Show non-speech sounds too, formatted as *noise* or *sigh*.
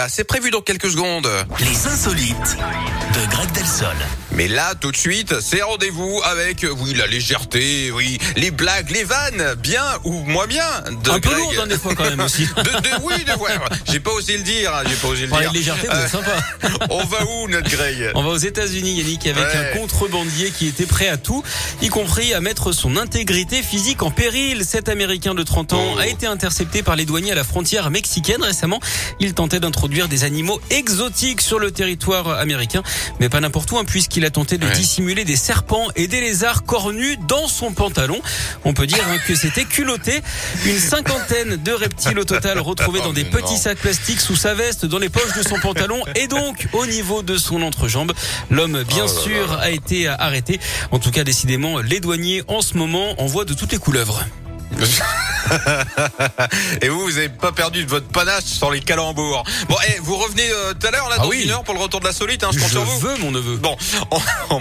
Ah, c'est prévu dans quelques secondes. Les insolites de Greg Delsol. Mais là, tout de suite, c'est rendez-vous avec, euh, oui, la légèreté, oui, les blagues, les vannes, bien ou moins bien. De Un peu lourd, hein, des fois, quand même, aussi. *laughs* De, de- oui, de, ouais, j'ai pas osé le dire, hein, j'ai pas osé le dire. légèreté, sympa. on va où, notre Greg On va aux États-Unis, Yannick, avec Ouais. un contrebandier qui était prêt à tout, y compris à mettre son intégrité physique en péril. Cet Américain de 30 ans Oh. a été intercepté par les douaniers à la frontière mexicaine récemment. Il tentait d'introduire des animaux exotiques sur le territoire américain, mais pas n'importe où, hein, puisqu'il a tenté de Ouais. dissimuler des serpents et des lézards cornus dans son pantalon. On peut dire hein, que c'était culotté. Une cinquantaine de reptiles au total retrouvés dans *laughs* Oh, des petits sacs plastiques sous sa veste, dans les poches de son pantalon et donc au niveau de son entrejambe. L'homme, bien Oh là sûr, a été arrêté. En tout cas, décidément, les douaniers en ce moment envoient de toutes les couleuvres. *laughs* *laughs* Et vous, vous avez pas perdu de votre panache sur les calembours. Bon, et vous revenez euh, tout à l'heure, là, Ah dans oui. une heure pour le retour de la solite, hein, je compte Je sur vous. veux, mon neveu. Bon, *laughs* on, on